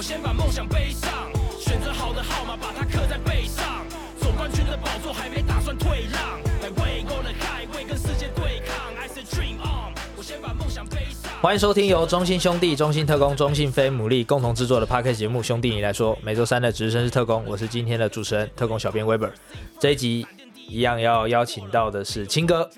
我先把梦想背上，选择好的号码，把它刻在背上。总冠军的宝座还没打算退让，来为够了海，为跟世界对抗。I say dream on，我先把梦想背上。欢迎收听由中信兄弟、中信特工、中信飞牡蛎共同制作的 Podcast 节目《兄弟你来说》，每周三的值日生是特工，我是今天的主持人特工小编 Weber。这一集一样要邀请到的是青哥。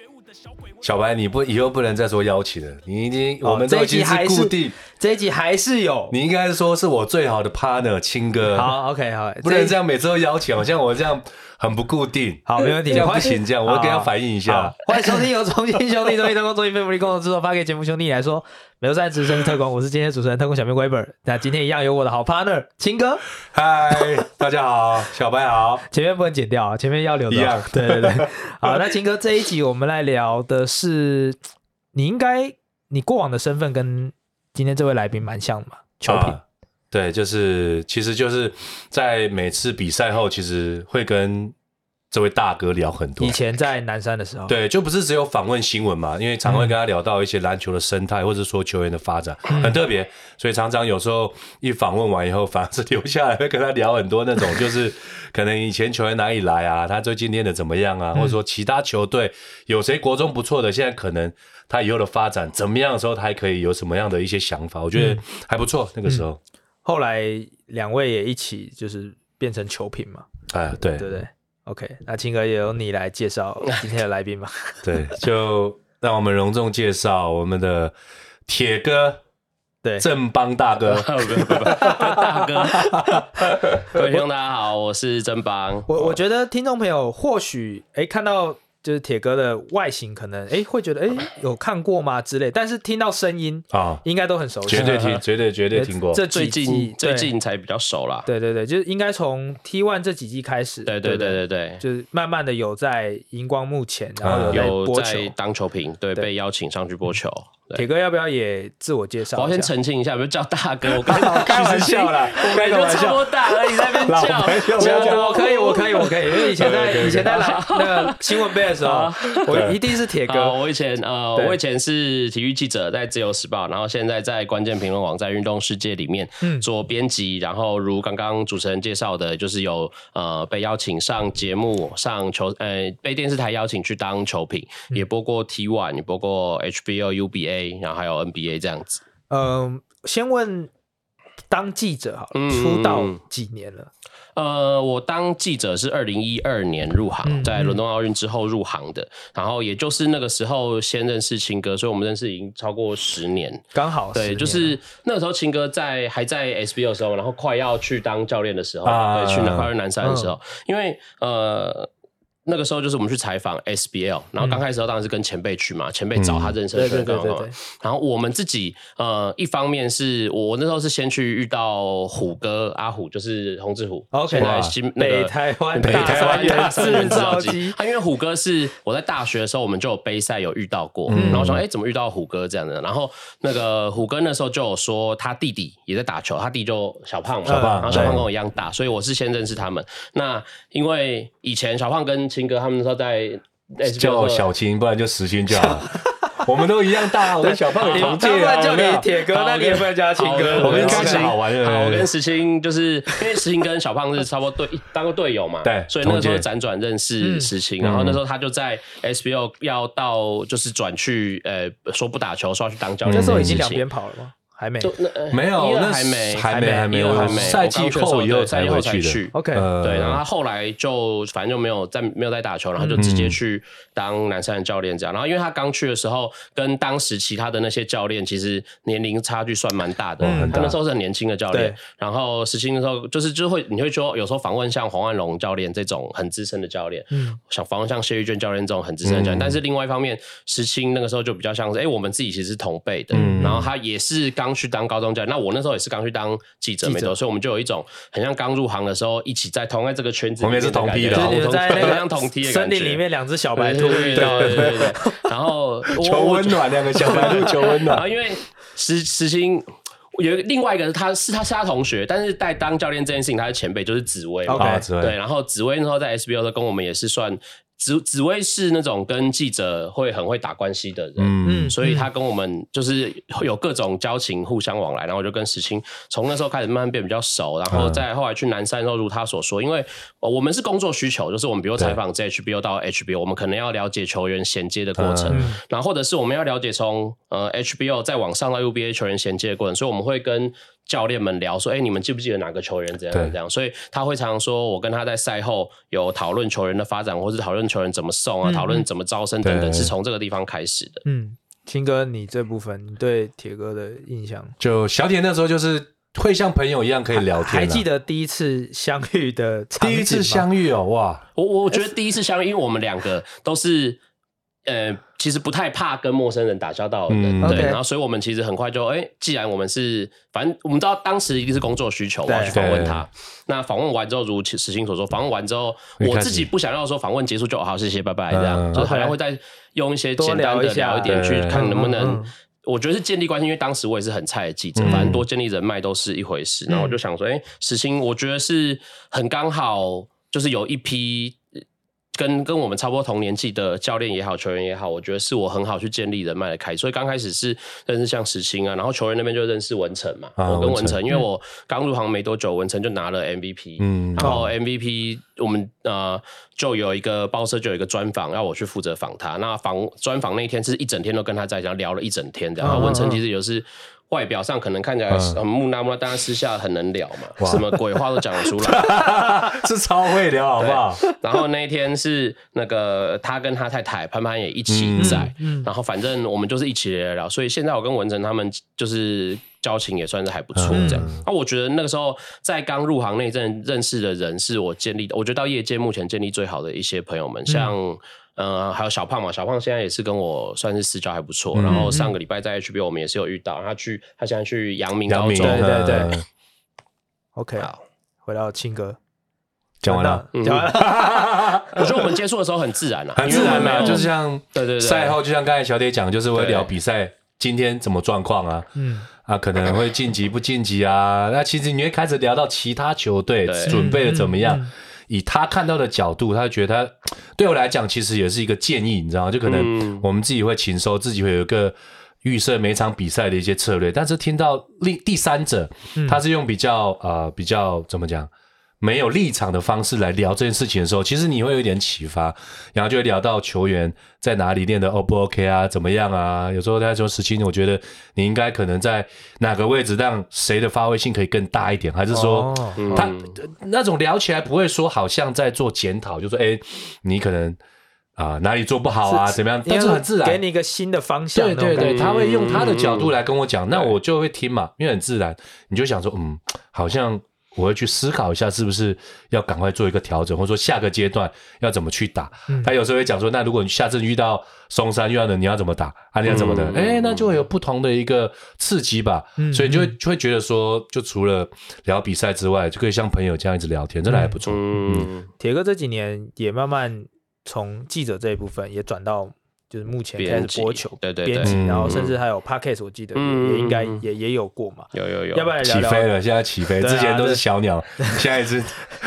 小白，你不以后不能再说邀请了，你已经我们都已经是固定，这一集还是有，你应该说是我最好的 partner 亲哥。好，OK，好，不能这样每次都邀请，好像我这样很不固定。好，没问题，不行，这样我会跟他反映一下。欢迎收听由重庆兄弟、特工、中信飞福利共同制作发给节目兄弟来说，每周三值日生特工，我是今天的主持人特工小编 Weber。那今天一样有我的好 partner 清哥。嗨，大家好，小白好。前面不能剪掉啊，前面要留的。一样，对对对。好，那清哥这一集我们来聊的是，你应该你过往的身份跟今天这位来宾蛮像的嘛？球评、啊。对，就是其实就是在每次比赛后，其实会跟。这位大哥聊很多，以前在南山的时候，对，就不是只有访问新闻嘛，因为常会跟他聊到一些篮球的生态，嗯、或者说球员的发展，嗯、很特别，所以常常有时候一访问完以后，反而是留下来会跟他聊很多那种，就是可能以前球员哪里来啊，他最近练的怎么样啊，嗯、或者说其他球队有谁国中不错的，现在可能他以后的发展怎么样的时候，他还可以有什么样的一些想法，我觉得还不错。那个时候，嗯、后来两位也一起就是变成球评嘛，哎，对，对不对？OK，那青哥也由你来介绍 今天的来宾吧。对，就让我们隆重介绍我们的铁哥，对，正邦大哥，大哥，各位听众大家好，我是正邦。我我觉得听众朋友或许哎看到。就是铁哥的外形，可能哎会觉得哎有看过吗之类，但是听到声音啊，应该都很熟悉，绝对听，绝对绝对听过。这最近最近才比较熟啦。对对对，就是应该从 T One 这几季开始，对对对对对，就是慢慢的有在荧光幕前，然后有在当球评，对，被邀请上去播球。铁哥要不要也自我介绍？我先澄清一下，不是叫大哥，我刚 开玩笑啦，我就差不多大而已，在那边叫。我可以，我可以，我可以，因为以前在 以前在来那个新闻杯的时候，我一定是铁哥。我以前呃，我以前是体育记者，在自由时报，然后现在在关键评论网，在运动世界里面做编辑。然后如刚刚主持人介绍的，就是有呃被邀请上节目、上球呃被电视台邀请去当球评，也播过 T One，也播过 HBO、UBA。然后还有 NBA 这样子。嗯，先问当记者好了，出道几年了？呃，我当记者是二零一二年入行，在伦敦奥运之后入行的。然后也就是那个时候先认识清哥，所以我们认识已经超过十年，刚好对，就是那个时候清哥在还在 SBO 的时候，然后快要去当教练的时候，对，去南跨越南山的时候，因为呃。那个时候就是我们去采访 SBL，然后刚开始时候当然是跟前辈去嘛，前辈找他认识的对对对对。然后我们自己呃，一方面是我那时候是先去遇到虎哥阿虎，就是洪志虎，OK，现在新北台湾北台湾大三元制造机。他因为虎哥是我在大学的时候我们就有杯赛有遇到过，然后我说哎怎么遇到虎哥这样的？然后那个虎哥那时候就有说他弟弟也在打球，他弟就小胖嘛，小胖，然后小胖跟我一样大，所以我是先认识他们。那因为以前小胖跟清哥他们那时候在叫我小青，不然就石青就好。我们都一样大，我跟小胖同届啊。叫你铁哥，那你也不能叫他清哥。我们开始好玩了。我跟石青就是因为石青跟小胖是差不多队当过队友嘛，对，所以那个时候辗转认识石青。然后那时候他就在 SBO 要到就是转去呃说不打球，说要去当教练。那时候已经两边跑了吗？还没，没有，那还没，还没，还没有，还没。赛季后以后才会去。OK，对，然后他后来就反正就没有再没有再打球，然后就直接去当南山的教练这样。然后因为他刚去的时候，跟当时其他的那些教练其实年龄差距算蛮大的，他那时候是很年轻的教练。然后实习的时候，就是就会你会说有时候访问像黄万龙教练这种很资深的教练，嗯，想访问像谢玉娟教练这种很资深的教练。但是另外一方面，石青那个时候就比较像是，哎，我们自己其实是同辈的，然后他也是刚。去当高中教练，那我那时候也是刚去当记者，没错，所以我们就有一种很像刚入行的时候，一起在同在这个圈子，我们也是同批的，在那个像同梯的森林里面，两只小白兔遇到，对对对，然后 求温暖，两个小白兔求温暖。然 后因为实实心有另外一个，他是他是他同学，但是在当教练这件事情，他是前辈，就是紫薇，对，然后紫薇那时候在 SBO 的跟我们也是算。紫紫薇是那种跟记者会很会打关系的人，嗯，所以他跟我们就是有各种交情，互相往来。然后我就跟石青从那时候开始慢慢变比较熟，然后再后来去南山的时候，如他所说，因为我们是工作需求，就是我们比如采访 HBO 到 HBO，我们可能要了解球员衔接的过程，然后或者是我们要了解从呃 HBO 再往上到 UBA 球员衔接的过程，所以我们会跟。教练们聊说：“哎、欸，你们记不记得哪个球员怎样怎样？”所以他会常常说：“我跟他在赛后有讨论球员的发展，或是讨论球员怎么送啊，讨论、嗯、怎么招生等等，是从这个地方开始的。”嗯，青哥，你这部分你对铁哥的印象？就小铁那时候就是会像朋友一样可以聊天、啊还，记得第一次相遇的场景？第一次相遇哦，哇！我我觉得第一次相遇，因为我们两个都是。呃，其实不太怕跟陌生人打交道的人，嗯、对。Okay. 然后，所以我们其实很快就，哎，既然我们是，反正我们知道当时一定是工作需求，我要去访问他。那访问完之后，如时清所说，访问完之后，我自己不想要说访问结束就好，谢谢，拜拜，这样，嗯、就好像会再用一些简单的聊一点，去看能不能，我觉得是建立关系，因为当时我也是很菜的记者，反正多建立人脉都是一回事。然后我就想说，哎，时清，我觉得是很刚好，就是有一批。跟跟我们差不多同年纪的教练也好，球员也好，我觉得是我很好去建立人脉的开始。所以刚开始是认识像石青啊，然后球员那边就认识文成嘛。啊、我跟文成，因为我刚入行没多久，文成就拿了 MVP。嗯，然后 MVP 我们呃就有一个报社就有一个专访，要我去负责访他。那访专访那天是一整天都跟他在一起聊了一整天的。然后文成其实也是。外表上可能看起来很木讷木讷，但是私下很能聊嘛，什么鬼话都讲得出来，是超会聊，好不好？然后那一天是那个他跟他太太潘潘也一起在，嗯嗯、然后反正我们就是一起聊聊，所以现在我跟文成他们就是交情也算是还不错，这样。那、嗯啊、我觉得那个时候在刚入行那阵认识的人是我建立的，我觉得到业界目前建立最好的一些朋友们，像。嗯呃，还有小胖嘛，小胖现在也是跟我算是私交还不错。嗯、然后上个礼拜在 HBO 我们也是有遇到，他去他现在去阳明高中，对对对。OK，好，回到清哥，讲完了，讲完了。我觉得我们接触的时候很自然啊，很自然嘛，就是像对对对，赛后就像刚才小铁讲，就是会聊比赛今天怎么状况啊，嗯啊，可能会晋级不晋级啊，那其实你会开始聊到其他球队准备的怎么样。以他看到的角度，他觉得他 对我来讲其实也是一个建议，你知道吗？就可能我们自己会勤收，自己会有一个预设每场比赛的一些策略，但是听到另第三者，他是用比较呃比较怎么讲？没有立场的方式来聊这件事情的时候，其实你会有一点启发，然后就会聊到球员在哪里练的 O 不 OK 啊，怎么样啊？有时候他说时清，我觉得你应该可能在哪个位置让谁的发挥性可以更大一点，还是说他那种聊起来不会说好像在做检讨，就说哎，你可能啊哪里做不好啊，怎么样？但是很自然，给你一个新的方向。对对对，他会用他的角度来跟我讲，那我就会听嘛，因为很自然，你就想说嗯，好像。我会去思考一下，是不是要赶快做一个调整，或者说下个阶段要怎么去打。嗯、他有时候会讲说，那如果你下次遇到松山遇到的，你要怎么打？啊，你要怎么的？哎、嗯欸，那就会有不同的一个刺激吧。嗯、所以就会就会觉得说，就除了聊比赛之外，就可以像朋友这样一直聊天，真的还不错。嗯，铁哥这几年也慢慢从记者这一部分也转到。就是目前开始播球，对对对，然后甚至还有 Podcast，我记得也应该也也有过嘛，有有有，要不然聊聊起飞了，现在起飞，之前都是小鸟，现在是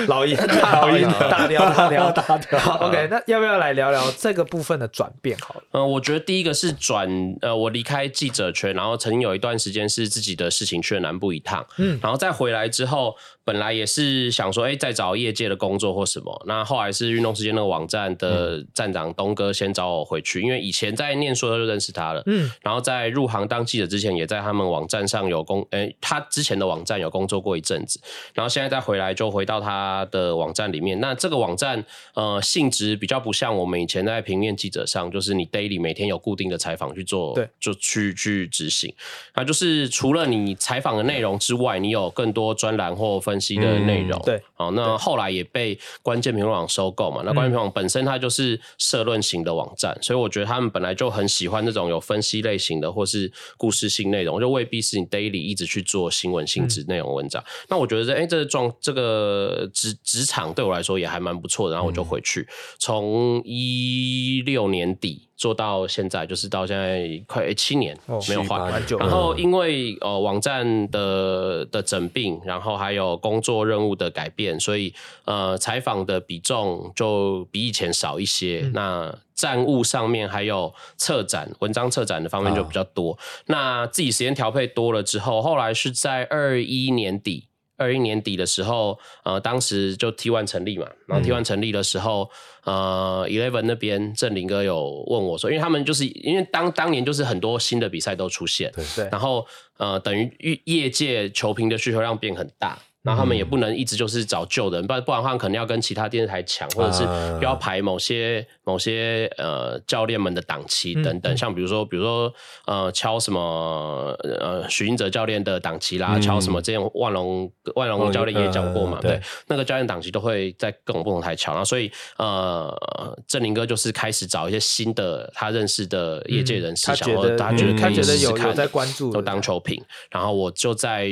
老鹰，老鹰大鸟大鸟。大鸟。OK，那要不要来聊聊这个部分的转变？好了，嗯，我觉得第一个是转，呃，我离开记者圈，然后曾经有一段时间是自己的事情去了南部一趟，嗯，然后再回来之后。本来也是想说，哎、欸，再找业界的工作或什么。那后来是运动时间那个网站的站长东哥先找我回去，因为以前在念书的时候就认识他了。嗯，然后在入行当记者之前，也在他们网站上有工，哎、欸，他之前的网站有工作过一阵子。然后现在再回来，就回到他的网站里面。那这个网站，呃，性质比较不像我们以前在平面记者上，就是你 daily 每天有固定的采访去做，对，就去去执行。那就是除了你采访的内容之外，你有更多专栏或分。分析的内容、嗯、对，好，那后来也被关键评论网收购嘛。那关键评论网本身它就是社论型的网站，嗯、所以我觉得他们本来就很喜欢那种有分析类型的或是故事性内容，就未必是你 daily 一直去做新闻性质内容文章。嗯、那我觉得，哎、欸，这个状这个职职场对我来说也还蛮不错的，然后我就回去，从一六年底。做到现在就是到现在快七年，哦、没有换。然后因为呃网站的的整并，然后还有工作任务的改变，变，所以呃，采访的比重就比以前少一些。嗯、那站务上面还有策展、文章策展的方面就比较多。哦、那自己时间调配多了之后，后来是在二一年底。二一年底的时候，呃，当时就 T1 成立嘛，然后 T1 成立的时候，嗯、呃，Eleven 那边郑林哥有问我说，因为他们就是因为当当年就是很多新的比赛都出现，对对，然后呃，等于业界球评的需求量变很大。然后他们也不能一直就是找旧的人，不然不然的话，可能要跟其他电视台抢，或者是要排某些、uh, 某些呃教练们的档期等等。嗯、像比如说，比如说呃敲什么呃许英哲教练的档期啦，嗯、敲什么这样万龙万龙教练也讲过嘛，uh, 对，对那个教练档期都会在各种不同台敲。然后所以呃郑林哥就是开始找一些新的他认识的业界人士，嗯、想要他觉得可以试试看，有在关注，都当球评。然后我就在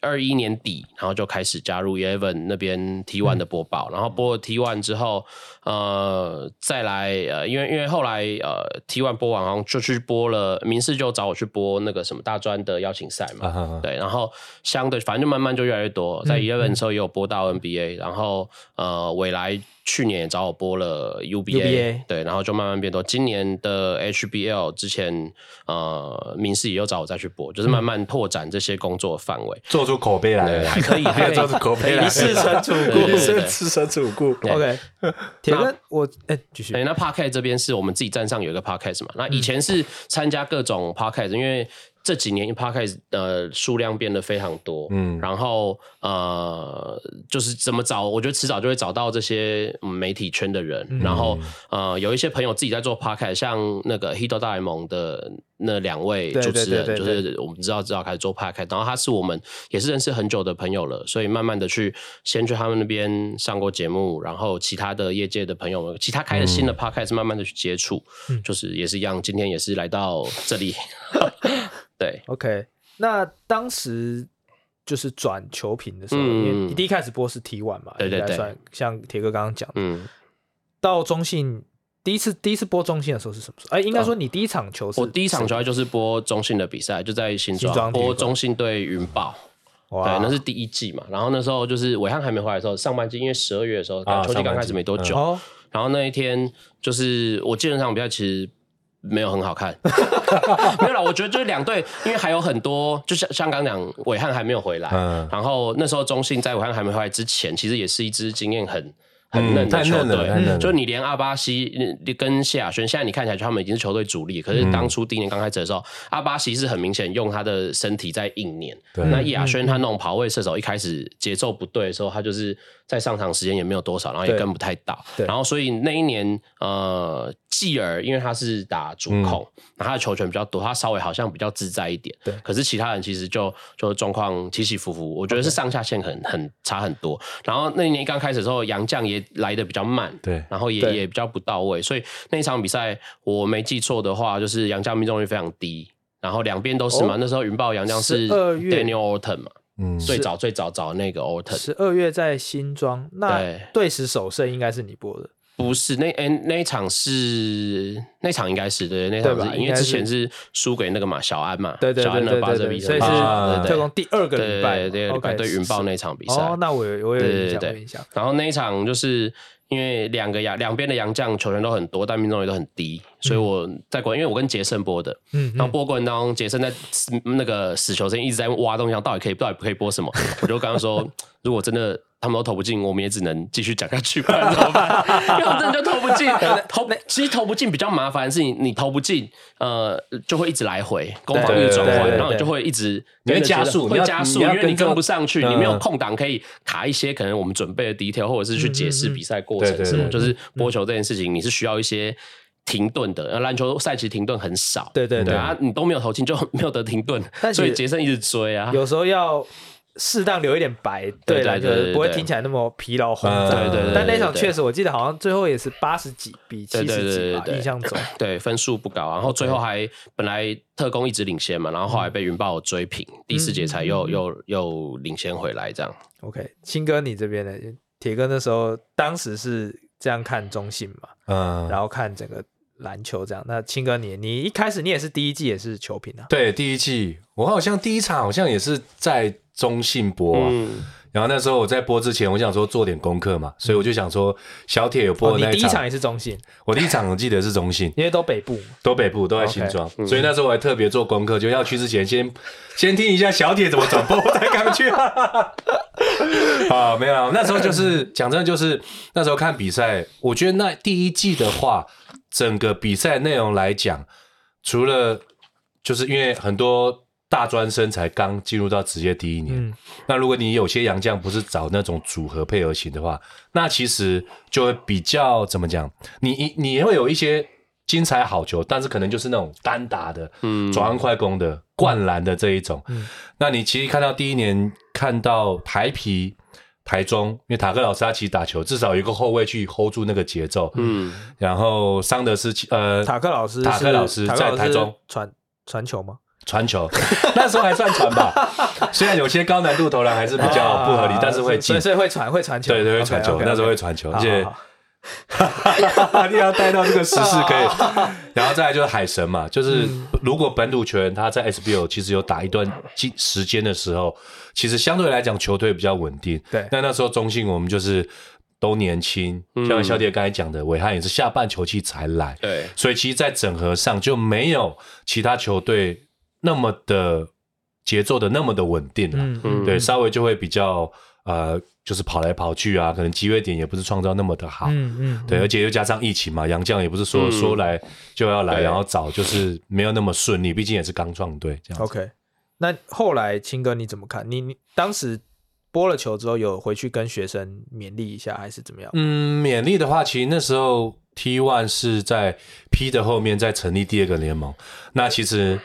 二一年底，然后。就开始加入 Eleven 那边 T1 的播报，嗯、然后播了 T1 之后，呃，再来呃，因为因为后来呃 T One 播完，好像就去播了，明世就找我去播那个什么大专的邀请赛嘛，啊、哈哈对，然后相对反正就慢慢就越来越多，在 Eleven 的时候也有播到 NBA，、嗯、然后呃未来。去年也找我播了 UBA, UBA，对，然后就慢慢变多。今年的 HBL 之前，呃，明世也又找我再去播，就是慢慢拓展这些工作范围，做出口碑来，还可以，还可以做出口碑来，是成主顾，事成主顾。OK，铁哥，我哎，继续。那 Podcast 这边是我们自己站上有一个 Podcast 嘛？那以前是参加各种 Podcast，因为。这几年 Podcast 的数量变得非常多，嗯，然后呃，就是怎么找，我觉得迟早就会找到这些媒体圈的人，嗯、然后呃，有一些朋友自己在做 Podcast，像那个 Hito 大联盟的那两位主持人，就是我们知道知道开始做 Podcast，然后他是我们也是认识很久的朋友了，所以慢慢的去先去他们那边上过节目，然后其他的业界的朋友们，其他开了新的 Podcast，慢慢的去接触，嗯、就是也是一样，今天也是来到这里。对，OK，那当时就是转球评的时候，嗯、因为你第一开始播是 T1 嘛，对对对，算像铁哥刚刚讲的，嗯，到中信第一次第一次播中信的时候是什么时候？哎，应该说你第一场球是，我第一场球就是播中信的比赛，就在新庄播中信对云豹，对，那是第一季嘛。然后那时候就是伟汉还没回来的时候，上半季因为十二月的时候，球季刚开始没多久，嗯、然后那一天就是我记得那场比赛其实。没有很好看，没有啦。我觉得就是两队，因为还有很多，就像香港讲，韦翰还没有回来，嗯、然后那时候中信在韦翰还没回来之前，其实也是一支经验很很嫩的球队。嗯、就你连阿巴西跟谢亚轩，现在你看起来他们已经是球队主力，可是当初第一年刚开始的时候，嗯、阿巴西是很明显用他的身体在硬碾。那叶亚轩他那种跑位射手，一开始节奏不对的时候，他就是。在上场时间也没有多少，然后也跟不太到，然后所以那一年呃，继而因为他是打主控，嗯、然后他的球权比较多，他稍微好像比较自在一点。对，可是其他人其实就就状况起起伏伏，我觉得是上下限很很差很多。然后那一年刚开始的时候，杨绛也来的比较慢，对，然后也也比较不到位，所以那一场比赛我没记错的话，就是杨绛命中率非常低，然后两边都是嘛。哦、那时候云豹杨绛是 Daniel Orton 嘛。嗯，最早最早找那个 Orton，十二月在新庄，那对时首胜应该是你播的？不是，那哎那一场是那场应该是对，那场是因为之前是输给那个嘛小安嘛，对对对对对，所以是特工第二个礼拜对对对云豹那场比赛。哦，那我我有印象，然后那一场就是。因为两个洋两边的洋将球权都很多，但命中率都很低，所以我在国，因为我跟杰森播的，嗯，然后播过程当中，杰森在那个死球之间一直在挖东西，到底可以到底可以播什么？我就刚刚说，如果真的。他们都投不进，我们也只能继续讲下去，不然怎么办？因为我真的就投不进，投其实投不进比较麻烦的是你你投不进，呃，就会一直来回攻防一直转换，然后你就会一直你会加速，会加速，因为你跟不上去，你没有空档可以卡一些可能我们准备的 detail，或者是去解释比赛过程什么，就是播球这件事情，你是需要一些停顿的。篮球赛其实停顿很少，对对对啊，你都没有投进就没有得停顿，所以杰森一直追啊，有时候要。适当留一点白，对来，就是不会听起来那么疲劳轰炸。对对对。但那场确实，我记得好像最后也是八十几比七十几吧，印象中。对，分数不高，然后最后还本来特工一直领先嘛，然后后来被云豹追平，第四节才又又又领先回来这样。OK，青哥你这边呢？铁哥那时候当时是这样看中信嘛？嗯，然后看整个篮球这样。那青哥你你一开始你也是第一季也是球评啊？对，第一季我好像第一场好像也是在。中信播啊，然后那时候我在播之前，我想说做点功课嘛，所以我就想说小铁有播的那第一场也是中信，我第一场我记得是中信，因为都北部，都北部都在新庄，Okay. 所以那时候我还特别做功课，就要去之前先先听一下小铁怎么转播，我才敢去。啊，没有，那时候就是讲真的，就是那时候看比赛，我觉得那第一季的话，整个比赛内容来讲，除了就是因为很多。大专生才刚进入到职业第一年，嗯、那如果你有些洋将不是找那种组合配合型的话，那其实就会比较怎么讲？你你你会有一些精彩好球，但是可能就是那种单打的，嗯，转换快攻的、灌篮的这一种。嗯、那你其实看到第一年看到台皮、台中，因为塔克老师他其实打球至少有一个后卫去 hold 住那个节奏，嗯，然后桑德斯呃，塔克老师，塔克老师在台中传传球吗？传球，那时候还算传吧。虽然有些高难度投篮还是比较不合理，但是会进，所以会传会传球。对对，会传球。那时候会传球，而且你要带到这个时事 可以。然后再来就是海神嘛，就是如果本土球员他在 SBL 其实有打一段时间的时候，其实相对来讲球队比较稳定。对。那那时候中信我们就是都年轻，像小铁刚才讲的，韦翰也是下半球季才来。对。所以其实，在整合上就没有其他球队。那么的节奏的那么的稳定了，对，稍微就会比较呃，就是跑来跑去啊，可能机会点也不是创造那么的好，嗯嗯，嗯对，而且又加上疫情嘛，杨绛也不是说、嗯、说来就要来，然后找就是没有那么顺利，毕竟也是刚创队这样。OK，那后来青哥你怎么看？你你当时播了球之后有回去跟学生勉励一下，还是怎么样？嗯，勉励的话，其实那时候 T One 是在 P 的后面再成立第二个联盟，那其实。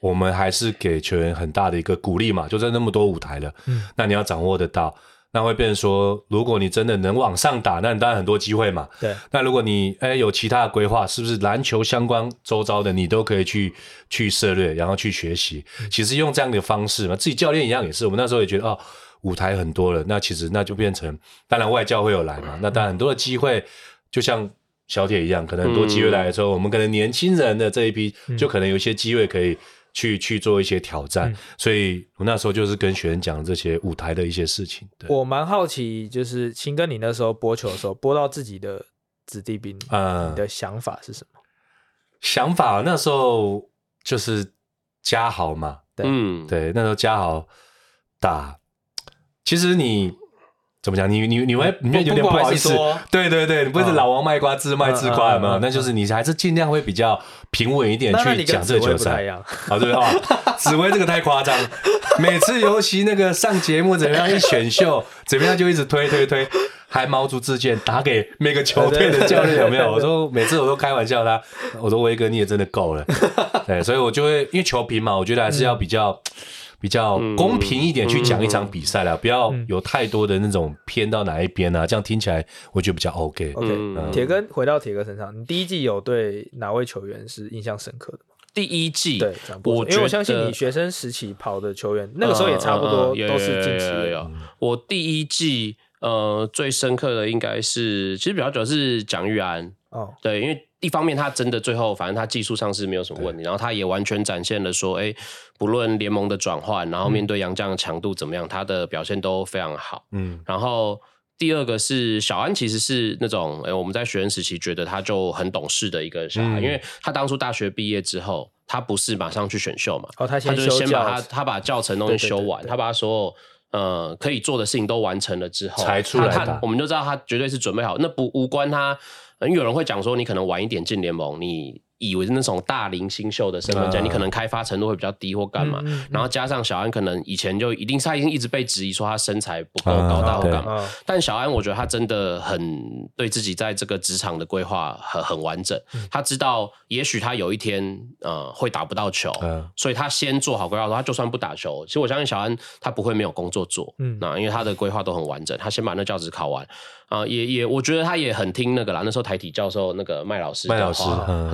我们还是给球员很大的一个鼓励嘛，就在那么多舞台了，嗯，那你要掌握得到，那会变成说，如果你真的能往上打，那你当然很多机会嘛，对。那如果你哎有其他的规划，是不是篮球相关周遭的你都可以去去涉略，然后去学习？嗯、其实用这样的方式嘛，自己教练一样也是，我们那时候也觉得哦，舞台很多了，那其实那就变成，当然外教会有来嘛，那当然很多的机会，就像小铁一样，可能很多机会来的时候，嗯、我们可能年轻人的这一批，就可能有一些机会可以。去去做一些挑战，嗯、所以我那时候就是跟学生讲这些舞台的一些事情。对，我蛮好奇，就是清哥，你那时候播球的时候，播到自己的子弟兵，嗯，你的想法是什么？想法那时候就是嘉豪嘛，对，嗯，对，那时候嘉豪打，其实你。怎么讲？你你你会你会有点不好意思，对对对，你不是老王卖瓜自卖自夸有没有？那就是你还是尽量会比较平稳一点去讲这个球赛。啊，对啊，紫薇这个太夸张，每次尤其那个上节目怎么样一选秀 怎么样就一直推推推，还毛足自荐打给每个球队的教练有没有？我说每次我都开玩笑他，我说威哥你也真的够了，对，所以我就会因为球评嘛，我觉得还是要比较。比较公平一点去讲一场比赛啦，不要有太多的那种偏到哪一边啊，这样听起来我觉得比较 OK。OK，铁哥回到铁哥身上，你第一季有对哪位球员是印象深刻的吗？第一季对，我因为我相信你学生时期跑的球员，那个时候也差不多都是近期的。我第一季呃最深刻的应该是，其实比较主要是蒋玉安哦，对，因为。一方面，他真的最后，反正他技术上是没有什么问题，然后他也完全展现了说，哎，不论联盟的转换，然后面对杨将的强度怎么样，嗯、他的表现都非常好。嗯，然后第二个是小安，其实是那种，哎，我们在学生时期觉得他就很懂事的一个小孩，嗯、因为他当初大学毕业之后，他不是马上去选秀嘛，哦，他先他就是先把他他把教程东西修完，他把他所有呃可以做的事情都完成了之后，才出来他，他我们就知道他绝对是准备好，那不无关他。有人会讲说，你可能晚一点进联盟，你。以为是那种大龄新秀的身份讲，你可能开发程度会比较低或干嘛，然后加上小安可能以前就一定他已经一直被质疑说他身材不够高大或干嘛，但小安我觉得他真的很对自己在这个职场的规划很很完整，他知道也许他有一天呃会打不到球，所以他先做好规划，说他就算不打球，其实我相信小安他不会没有工作做，嗯。那因为他的规划都很完整，他先把那教职考完啊，也也我觉得他也很听那个啦，那时候台体教授那个麦老师麦老师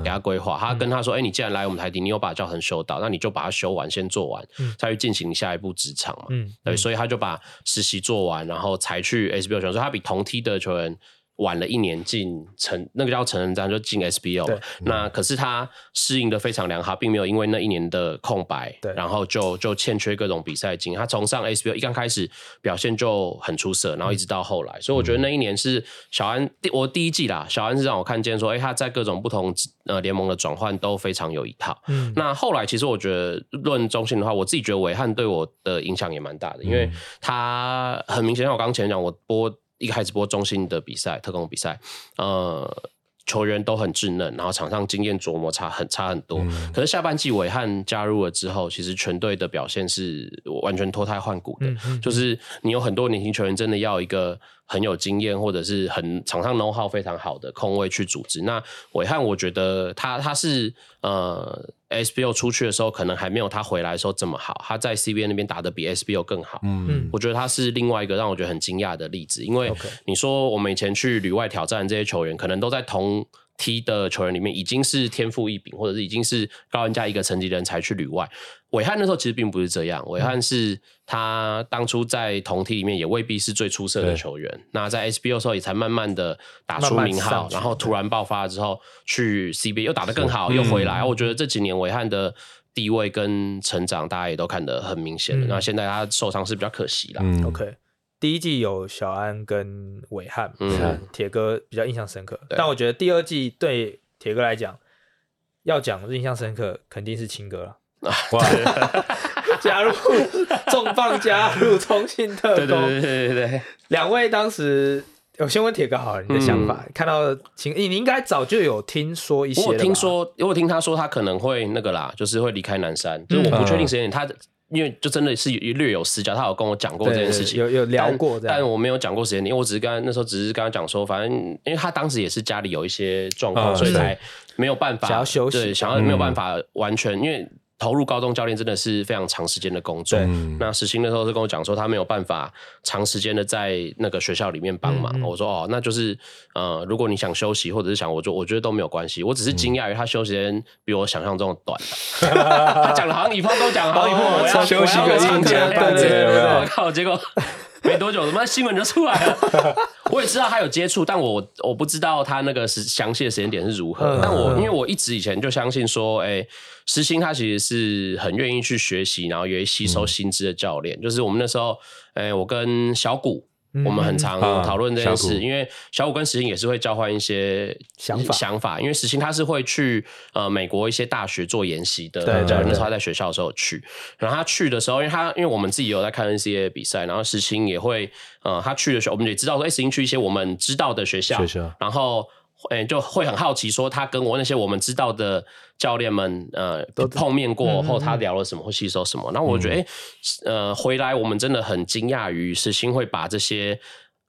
给他规。划，他跟他说：“哎、欸，你既然来我们台体，你有把教程修到，那你就把它修完，先做完，嗯、再去进行下一步职场嘛。嗯”对，所以他就把实习做完，然后才去 SBL 选。所以他比同梯的球员晚了一年进成那个叫成人战就进 SBO，对那可是他适应的非常良好，并没有因为那一年的空白，对然后就就欠缺各种比赛经验。他从上 SBO 一刚开始表现就很出色，然后一直到后来，嗯、所以我觉得那一年是小安第我第一季啦，小安是让我看见说，哎、欸，他在各种不同呃联盟的转换都非常有一套。嗯，那后来其实我觉得论中心的话，我自己觉得韦翰对我的影响也蛮大的，因为他很明显，像我刚前讲，我播。一个开直播中心的比赛，特工比赛，呃，球员都很稚嫩，然后场上经验琢磨差很差很多。嗯、可是下半季韦翰加入了之后，其实全队的表现是完全脱胎换骨的。嗯嗯、就是你有很多年轻球员，真的要一个很有经验，或者是很场上 know how 非常好的控卫去组织。那伟翰，我觉得他他是呃。SBO 出去的时候，可能还没有他回来的时候这么好。他在 CBA 那边打的比 SBO 更好。嗯，我觉得他是另外一个让我觉得很惊讶的例子。因为你说我们以前去旅外挑战这些球员，可能都在同梯的球员里面已经是天赋异禀，或者是已经是高人家一个层级的人才去旅外。韦翰那时候其实并不是这样，韦翰是他当初在同梯里面也未必是最出色的球员。那在 SBO 的时候也才慢慢的打出名号，慢慢然后突然爆发之后去 CBA 又打得更好，又回来。嗯、我觉得这几年韦翰的地位跟成长，大家也都看得很明显。嗯、那现在他受伤是比较可惜啦。嗯、OK，第一季有小安跟伟翰，嗯，铁哥比较印象深刻。但我觉得第二季对铁哥来讲，要讲印象深刻，肯定是青哥了。哇！加入重磅，加入 中信特工，对对对对对。两位当时，我先问铁哥好了，你的想法？嗯、看到青，你你应该早就有听说一些。我听说，因为听他说他可能会那个啦，就是会离开南山，就是我不确定时间点。他因为就真的是略有私交，他有跟我讲过这件事情，有有聊过这样，但我没有讲过时间点，因为我只是刚那时候只是跟他讲说，反正因为他当时也是家里有一些状况，嗯、所以才没有办法想要休息，对，想要没有办法完全因为。投入高中教练真的是非常长时间的工作。对那实习的时候是跟我讲说，他没有办法长时间的在那个学校里面帮忙。嗯嗯我说哦，那就是呃，如果你想休息或者是想，我就我觉得都没有关系。我只是惊讶于他休息时间比我想象中的短。他讲的 好像以后都讲好以后我要 休息个长假，对对对，我靠，结果。没多久，他妈新闻就出来了。我也知道他有接触，但我我不知道他那个是详细的时间点是如何。但我因为我一直以前就相信说，哎、欸，时清他其实是很愿意去学习，然后愿意吸收新知的教练。嗯、就是我们那时候，哎、欸，我跟小古。我们很常讨论这件事，因为小五跟时清也是会交换一些想法。想法，因为时清他是会去呃美国一些大学做研习的，对，那时候他在学校的时候去，然后他去的时候，因为他因为我们自己有在看 NCAA 比赛，然后时清也会呃他去的时候，我们也知道说，哎，时清去一些我们知道的学校，学校，然后。哎、欸，就会很好奇，说他跟我那些我们知道的教练们，呃，都碰面过后，他聊了什么，或吸收什么。然后我觉得，哎、欸，呃，回来我们真的很惊讶于石鑫会把这些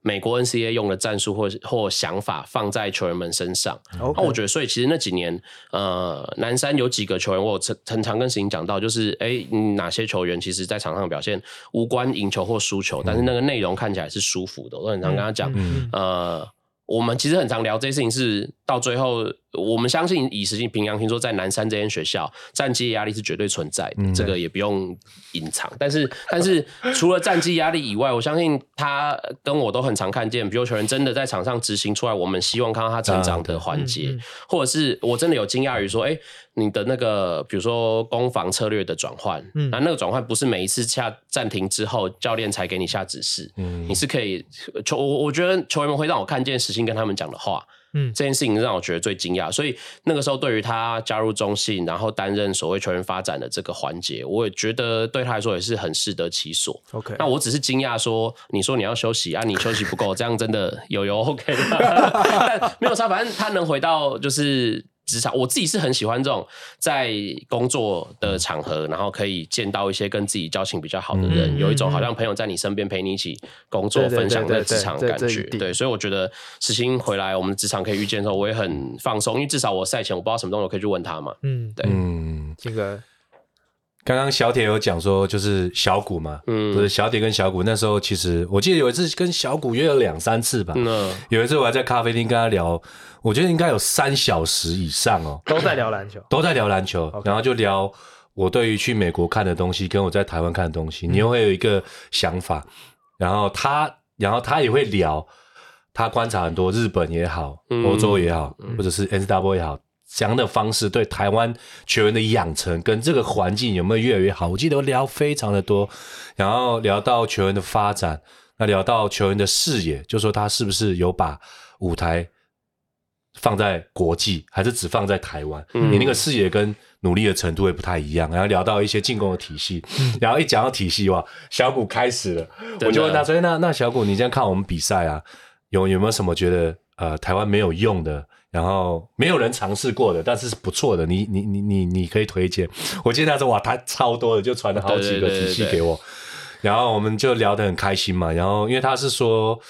美国 NCAA 用的战术或或想法放在球员们身上。那.我觉得，所以其实那几年，呃，南山有几个球员，我有很常跟石鑫讲到，就是，哎、欸，哪些球员其实在场上表现无关赢球或输球，但是那个内容看起来是舒服的。我都很常跟他讲，嗯、呃。我们其实很常聊这些事情，是到最后。我们相信以实际平阳听说在南山这间学校战绩压力是绝对存在的，嗯、这个也不用隐藏。但是，但是除了战绩压力以外，我相信他跟我都很常看见，比如球员真的在场上执行出来，我们希望看到他成长的环节，啊嗯嗯、或者是我真的有惊讶于说，哎、欸，你的那个比如说攻防策略的转换，嗯，那那个转换不是每一次下暂停之后教练才给你下指示，嗯，你是可以球我我觉得球员们会让我看见实心跟他们讲的话。嗯，这件事情让我觉得最惊讶，所以那个时候对于他加入中信，然后担任所谓球员发展的这个环节，我也觉得对他来说也是很适得其所。OK，那我只是惊讶说，你说你要休息啊，你休息不够，这样真的有有 OK 但没有差，反正他能回到就是。职场，我自己是很喜欢这种在工作的场合，然后可以见到一些跟自己交情比较好的人，嗯、有一种好像朋友在你身边陪你一起工作、分享的职场感觉。对，所以我觉得时薪回来，我们职场可以遇见的时候，我也很放松，因为至少我赛前我不知道什么东西，我可以去问他嘛。嗯，对，嗯，这个。刚刚小铁有讲说，就是小谷嘛，嗯，就是小铁跟小谷那时候，其实我记得有一次跟小谷约了两三次吧，嗯，有一次我还在咖啡厅跟他聊，我觉得应该有三小时以上哦，都在聊篮球，都在聊篮球，然后就聊我对于去美国看的东西，跟我在台湾看的东西，你又会有一个想法，然后他，然后他也会聊。他观察很多日本也好，欧洲也好，或者是 NCAA 也好，这样的方式对台湾球员的养成跟这个环境有没有越来越好？我记得聊非常的多，然后聊到球员的发展，那聊到球员的视野，就说他是不是有把舞台放在国际，还是只放在台湾？你那个视野跟努力的程度也不太一样。然后聊到一些进攻的体系，然后一讲到体系哇，小谷开始了，我就问他说：“那那小谷，你这样看我们比赛啊？”有有没有什么觉得呃台湾没有用的，然后没有人尝试过的，但是是不错的，你你你你你可以推荐？我记得他说哇，他超多的，就传了好几个体系给我，对对对对对，然后我们就聊得很开心嘛。然后因为他是说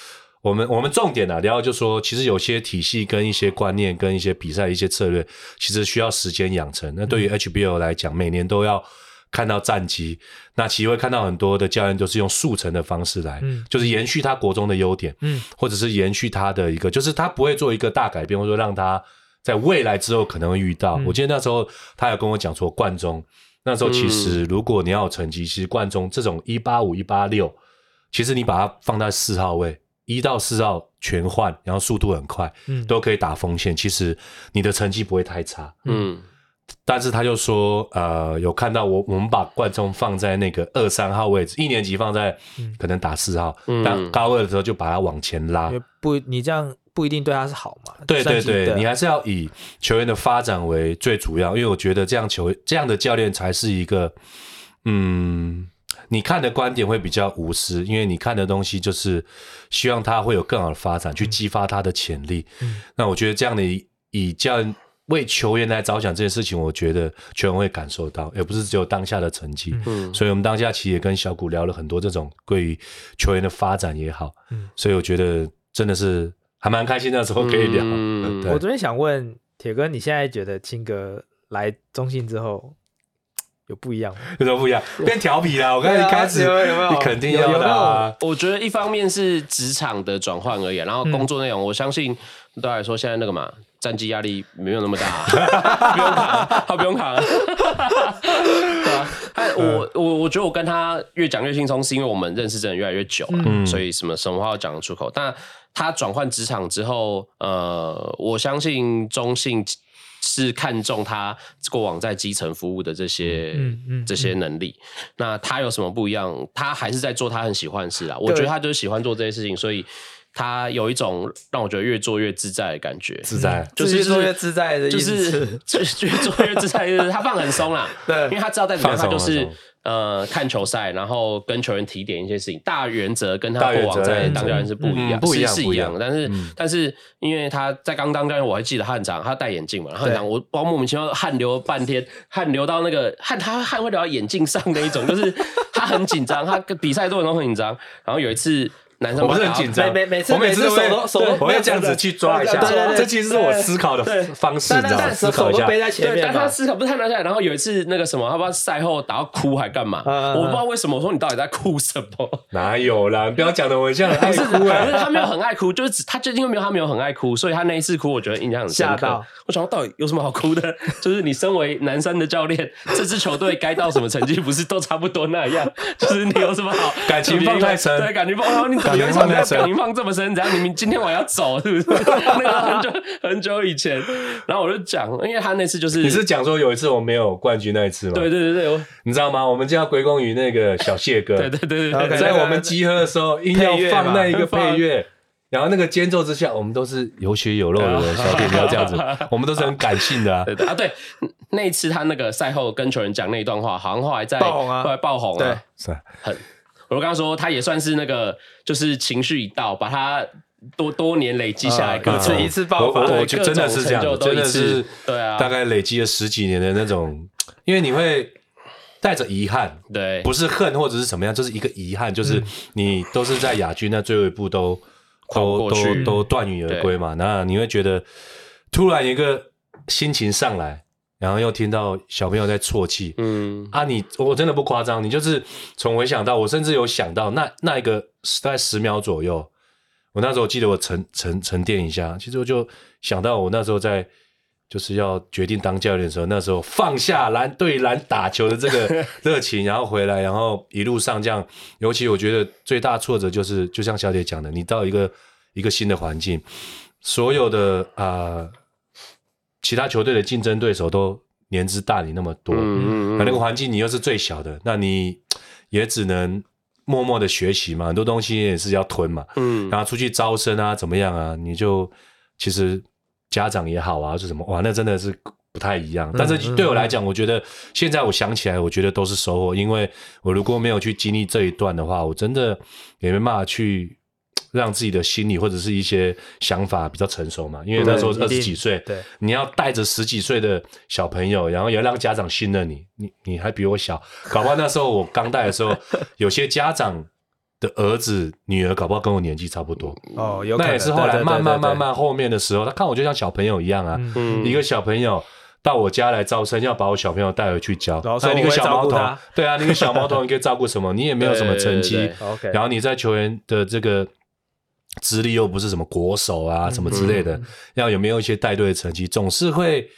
我们我们重点啊，然后就说其实有些体系跟一些观念跟一些比赛一些策略，其实需要时间养成。那对于 HBO 来讲，每年都要。看到战绩，那其实会看到很多的教练都是用速成的方式来，嗯，就是延续他国中的优点，嗯，或者是延续他的一个，就是他不会做一个大改变，或者说让他在未来之后可能会遇到。嗯、我记得那时候他有跟我讲说，冠中那时候其实如果你要有成绩，其实冠中这种一八五一八六，其实你把它放在四号位，一到四号全换，然后速度很快，嗯，都可以打锋线，其实你的成绩不会太差，嗯。但是他就说，呃，有看到我，我们把冠中放在那个二三号位置，一年级放在可能打四号，嗯、但高二的时候就把他往前拉。不，你这样不一定对他是好嘛？对对对，你还是要以球员的发展为最主要，因为我觉得这样球这样的教练才是一个，嗯，你看的观点会比较无私，因为你看的东西就是希望他会有更好的发展，去激发他的潜力。嗯、那我觉得这样的以，以教练。为球员来着想这件事情，我觉得球员会感受到，也不是只有当下的成绩。嗯，所以我们当下其实也跟小谷聊了很多这种关于球员的发展也好。嗯，所以我觉得真的是还蛮开心的时候可以聊。嗯，我昨天想问铁哥，你现在觉得青哥来中信之后有不一样吗？有什么不一样？变调皮了。我看你开始有没有？你肯定要的啊。我觉得一方面是职场的转换而已，然后工作内容，我相信对来说现在那个嘛。战绩压力没有那么大，不用扛，他不用扛。对啊，我我我觉得我跟他越讲越轻松，是因为我们认识真的越来越久了，嗯、所以什么什么话都讲得出口。但他转换职场之后，呃，我相信中信是看中他过往在基层服务的这些、嗯嗯、这些能力。那他有什么不一样？他还是在做他很喜欢的事啊。我觉得他就是喜欢做这些事情，所以。他有一种让我觉得越做越自在的感觉，自在。就是越做越自在的意思，就是 越做越自在，就是他放很松啦，对，因为他知道在里面他就是呃看球赛，然后跟球员提点一些事情，大原则跟他过往在当教练是不一样，不一样是一样，但是但是因为他在刚当教练，我还记得他很长，他戴眼镜嘛，然后很长，我包莫名其妙汗流半天，汗流到那个汗，他汗会流到眼镜上那一种，就是他很紧张，他比赛做的都很紧张，然后有一次。男生我不是很紧张，每每次我每次手都手都，我会这样子去抓一下，这其实是我思考的方式，你知道吗？思考一下，对，但他思考不是太拿下来。然后有一次那个什么，他不知道赛后打到哭还干嘛，我不知道为什么。我说你到底在哭什么？哪有啦？你不要讲的我像很爱哭，可是他没有很爱哭，就是他就因为没有他没有很爱哭，所以他那一次哭，我觉得印象很深刻。我想说到底有什么好哭的？就是你身为男生的教练，这支球队该到什么成绩，不是都差不多那样？就是你有什么好感情放太深？对，感情放哦，你怎么有什么感情放这么深？怎样？你们今天我要走是不是？那个很久很久以前，然后我就讲，因为他那次就是你是讲说有一次我没有冠军那一次吗？对对对对，你知道吗？我们就要归功于那个小谢哥。对对对对，在我们集合的时候，硬要放那一个配乐。然后那个间奏之下，我们都是有血有肉的人，小弟不要这样子，我们都是很感性的啊。对对啊，对，那一次他那个赛后跟球员讲那一段话，好像后来在爆红啊，后来爆红啊，对，是很。我刚刚说他也算是那个，就是情绪一到，把他多多年累积下来，各种一次爆发，我觉得真的是这样，真的是对啊，大概累积了十几年的那种，因为你会带着遗憾，对，不是恨或者是怎么样，就是一个遗憾，就是你都是在亚军那最后一步都。都都都断羽而归嘛？那你会觉得突然一个心情上来，然后又听到小朋友在啜泣，嗯啊你，你我真的不夸张，你就是从回想到我，甚至有想到那那一个大概十秒左右，我那时候记得我沉沉沉淀一下，其实我就想到我那时候在。就是要决定当教练的时候，那时候放下篮对篮打球的这个 热情，然后回来，然后一路上这样。尤其我觉得最大挫折就是，就像小姐讲的，你到一个一个新的环境，所有的啊、呃、其他球队的竞争对手都年资大你那么多，嗯嗯那个环境你又是最小的，那你也只能默默的学习嘛，很多东西也是要吞嘛，嗯，然后出去招生啊，怎么样啊，你就其实家长也好啊，是什么哇，那真的是。不太一样，但是对我来讲，我觉得现在我想起来，我觉得都是收获。因为我如果没有去经历这一段的话，我真的也没办法去让自己的心理或者是一些想法比较成熟嘛。因为那时候二十几岁，对，你要带着十几岁的小朋友，然后也要让家长信任你。你你还比我小，搞不好那时候我刚带的时候，有些家长的儿子女儿搞不好跟我年纪差不多哦。有那也是后来慢慢慢慢后面的时候，他看我就像小朋友一样啊，一个小朋友。到我家来招生，要把我小朋友带回去教。哎，你个小毛头，对啊，你个小毛头，你可以照顾什么？你也没有什么成绩。然后你在球员的这个资历又不是什么国手啊，什么之类的，要有没有一些带队的成绩？总是会，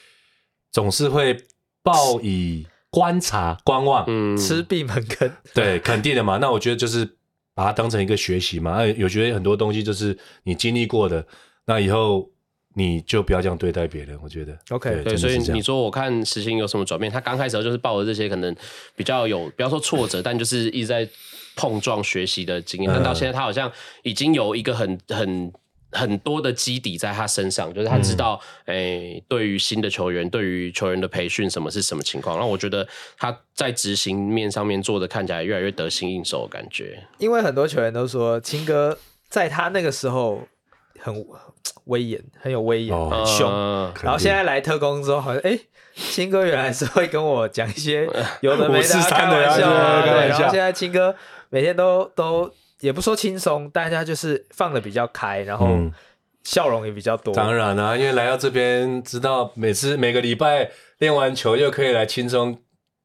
总是会报以观察、观望，嗯，吃闭门羹。对，肯定的嘛。那我觉得就是把它当成一个学习嘛。有觉得很多东西就是你经历过的，那以后。你就不要这样对待别人，我觉得。OK，对，所以你说我看时兴有什么转变？他刚开始时候就是抱着这些可能比较有，不要说挫折，但就是一直在碰撞学习的经验。但到现在，他好像已经有一个很很很多的基底在他身上，就是他知道，哎、嗯欸，对于新的球员，对于球员的培训，什么是什么情况。然后我觉得他在执行面上面做的看起来越来越得心应手的感觉。因为很多球员都说，青哥在他那个时候很。威严很有威严，哦、很凶。呃、然后现在来特工之后，好像哎，青哥原来是会跟我讲一些 有的没的，开玩笑啊。对，然后现在青哥每天都都也不说轻松，大家就是放的比较开，然后笑容也比较多。嗯、当然了、啊，因为来到这边，知道每次每个礼拜练完球就可以来轻松。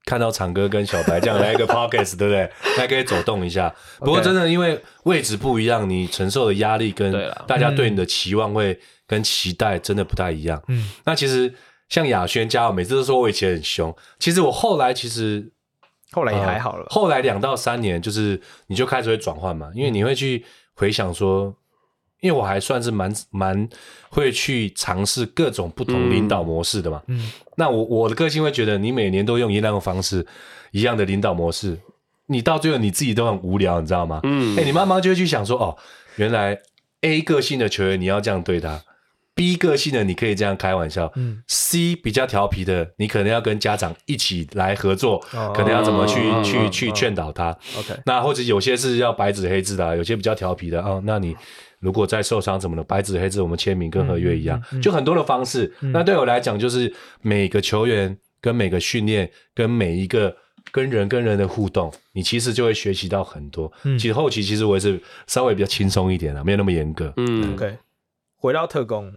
看到长哥跟小白这样来一个 pockets，对不对？还可以走动一下。不过真的，因为位置不一样，你承受的压力跟大家对你的期望会跟期待真的不太一样。嗯，那其实像雅轩家我每次都说我以前很凶，其实我后来其实后来也还好了。后来两到三年，就是你就开始会转换嘛，因为你会去回想说。因为我还算是蛮蛮会去尝试各种不同领导模式的嘛，嗯，那我我的个性会觉得，你每年都用一样的方式，一样的领导模式，你到最后你自己都很无聊，你知道吗？嗯，哎，你慢慢就会去想说，哦，原来 A 个性的球员你要这样对他，B 个性的你可以这样开玩笑，嗯，C 比较调皮的，你可能要跟家长一起来合作，可能要怎么去去去劝导他，OK，那或者有些是要白纸黑字的，有些比较调皮的哦，那你。如果再受伤怎么的，白纸黑字我们签名跟合约一样，嗯嗯嗯、就很多的方式。嗯、那对我来讲，就是每个球员跟每个训练跟每一个跟人跟人的互动，你其实就会学习到很多。嗯、其实后期其实我也是稍微比较轻松一点了，没有那么严格。嗯，OK。回到特攻，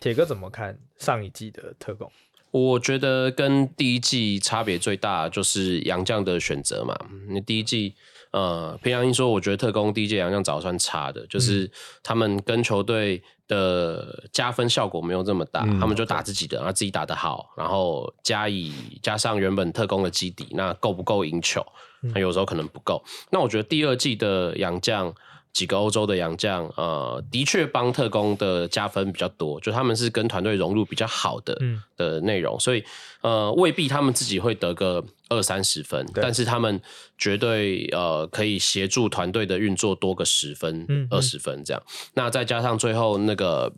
铁哥怎么看上一季的特工？我觉得跟第一季差别最大就是杨将的选择嘛。那第一季。呃，平常心说，我觉得特工第一季杨将早算差的，就是他们跟球队的加分效果没有这么大，嗯、他们就打自己的，然后自己打得好，然后加以加上原本特工的基底，那够不够赢球？那有时候可能不够。那我觉得第二季的杨将。几个欧洲的洋将，呃，的确帮特工的加分比较多，就他们是跟团队融入比较好的、嗯、的内容，所以呃，未必他们自己会得个二三十分，但是他们绝对呃可以协助团队的运作多个十分、二十、嗯、分这样。那再加上最后那个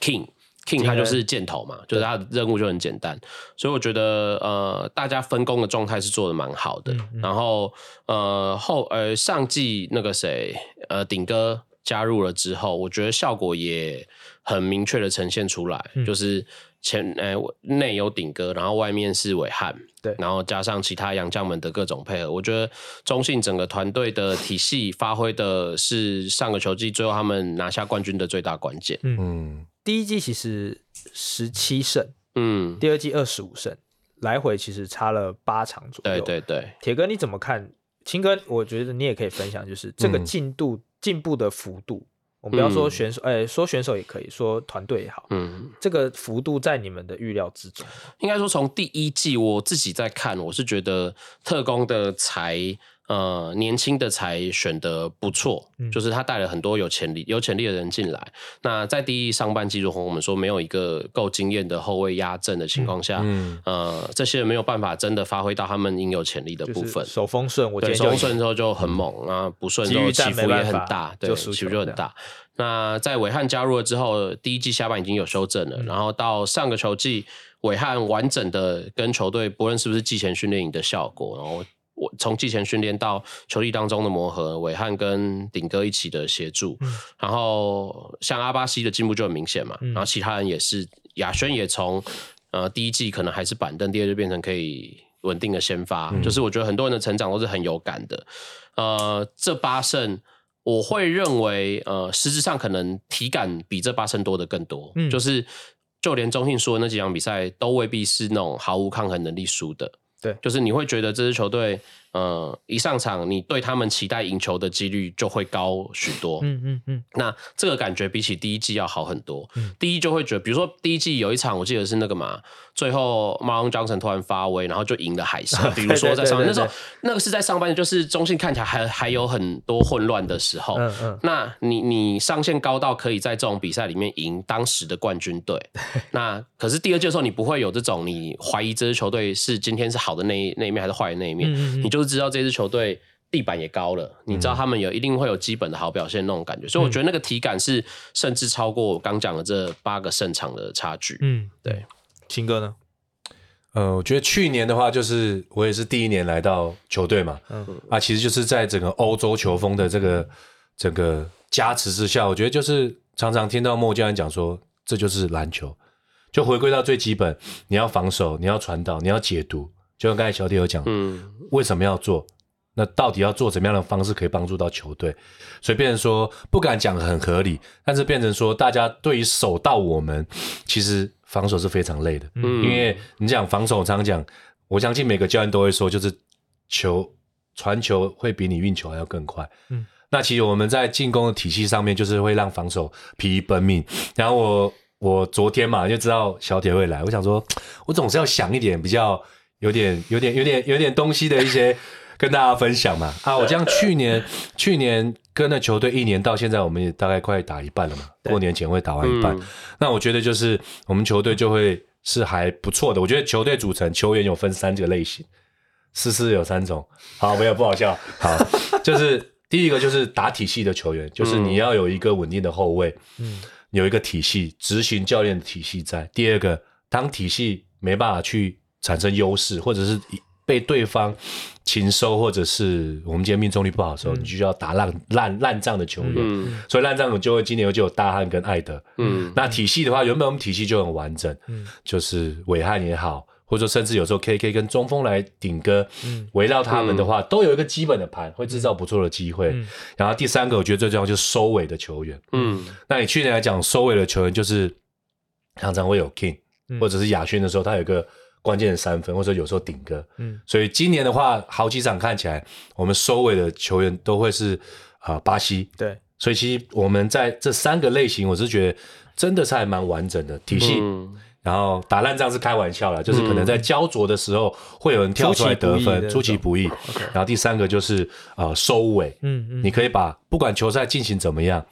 King。King 他就是箭头嘛，就是他的任务就很简单，所以我觉得呃，大家分工的状态是做的蛮好的。然后呃后呃上季那个谁呃顶哥加入了之后，我觉得效果也很明确的呈现出来，就是前呃内有顶哥，然后外面是韦翰，对，然后加上其他洋将们的各种配合，我觉得中信整个团队的体系发挥的是上个球季最后他们拿下冠军的最大关键。嗯。第一季其实十七胜，嗯，第二季二十五胜，来回其实差了八场左右。对对对，铁哥你怎么看？清哥，我觉得你也可以分享，就是这个进度进、嗯、步的幅度，我们不要说选手，哎、嗯欸，说选手也可以说团队也好，嗯，这个幅度在你们的预料之中。应该说从第一季我自己在看，我是觉得特工的才。呃，年轻的才选的不错，嗯、就是他带了很多有潜力、有潜力的人进来。那在第一上半季，如果我们说没有一个够经验的后卫压阵的情况下，嗯，呃，这些人没有办法真的发挥到他们应有潜力的部分。手风顺，我觉得手风顺之后就很猛，嗯、啊，不顺之后起伏也很大，对，起伏就很大。那在韦翰加入了之后，第一季下半已经有修正了，嗯、然后到上个球季，韦翰完整的跟球队，不论是不是季前训练营的效果，然后。我从季前训练到球季当中的磨合，伟汉跟顶哥一起的协助，嗯、然后像阿巴西的进步就很明显嘛，嗯、然后其他人也是，亚轩也从呃第一季可能还是板凳，第二就变成可以稳定的先发，嗯、就是我觉得很多人的成长都是很有感的。呃，这八胜我会认为，呃，实质上可能体感比这八胜多的更多，嗯、就是就连中信说的那几场比赛都未必是那种毫无抗衡能力输的。对，就是你会觉得这支球队，呃，一上场，你对他们期待赢球的几率就会高许多。嗯嗯嗯。那这个感觉比起第一季要好很多。嗯。第一就会觉得，比如说第一季有一场，我记得是那个嘛，最后 Marlon Johnson 突然发威，然后就赢了海 神。比如说在上半那时候，那个是在上半，就是中信看起来还还有很多混乱的时候。嗯嗯。那你你上限高到可以在这种比赛里面赢当时的冠军队。那可是第二季的时候，你不会有这种你怀疑这支球队是今天是好的那一那一面还是坏的那一面，你就。就知道这支球队地板也高了，你知道他们有一定会有基本的好表现那种感觉，所以我觉得那个体感是甚至超过我刚讲的这八个胜场的差距。嗯，对，清哥呢？呃，我觉得去年的话，就是我也是第一年来到球队嘛，嗯啊，其实就是在整个欧洲球风的这个整个加持之下，我觉得就是常常听到莫教练讲说，这就是篮球，就回归到最基本，你要防守，你要传导，你要解读。就像刚才小铁有讲，嗯，为什么要做？那到底要做怎么样的方式可以帮助到球队？所以变成说不敢讲很合理，但是变成说大家对于守到我们，其实防守是非常累的，嗯，因为你讲防守，我常常讲，我相信每个教练都会说，就是球传球会比你运球还要更快，嗯，那其实我们在进攻的体系上面，就是会让防守疲于奔命。然后我我昨天嘛就知道小铁会来，我想说，我总是要想一点比较。有点、有点、有点、有点东西的一些跟大家分享嘛啊！我这样去年去年跟那球队一年到现在，我们也大概快打一半了嘛。过年前会打完一半，嗯、那我觉得就是我们球队就会是还不错的。我觉得球队组成球员有分三个类型，思思有三种。好，没有不好笑。好，就是第一个就是打体系的球员，就是你要有一个稳定的后卫，嗯，有一个体系执行教练的体系在。第二个，当体系没办法去。产生优势，或者是被对方擒收，或者是我们今天命中率不好的时候，嗯、你就要打烂烂烂仗的球员。嗯、所以烂仗就会今年就有大汉跟艾德。嗯，那体系的话，原本我们体系就很完整。嗯，就是伟汉也好，或者说甚至有时候 KK 跟中锋来顶哥，嗯，围绕他们的话，嗯、都有一个基本的盘，会制造不错的机会。嗯、然后第三个，我觉得最重要就是收尾的球员。嗯，那你去年来讲收尾的球员，就是常常会有 King、嗯、或者是亚轩的时候，他有一个。关键的三分，或者有时候顶个，嗯，所以今年的话，好几场看起来，我们收尾的球员都会是啊、呃、巴西，对，所以其实我们在这三个类型，我是觉得真的是还蛮完整的体系。嗯、然后打烂仗是开玩笑啦，就是可能在焦灼的时候会有人跳出来得分，出其不意。不意。然后第三个就是啊、呃、收尾，嗯嗯，你可以把不管球赛进行怎么样，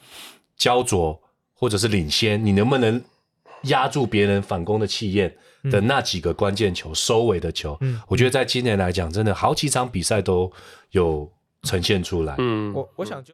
焦灼或者是领先，你能不能压住别人反攻的气焰？的那几个关键球，收尾的球，嗯，我觉得在今年来讲，真的好几场比赛都有呈现出来。嗯，我我想就。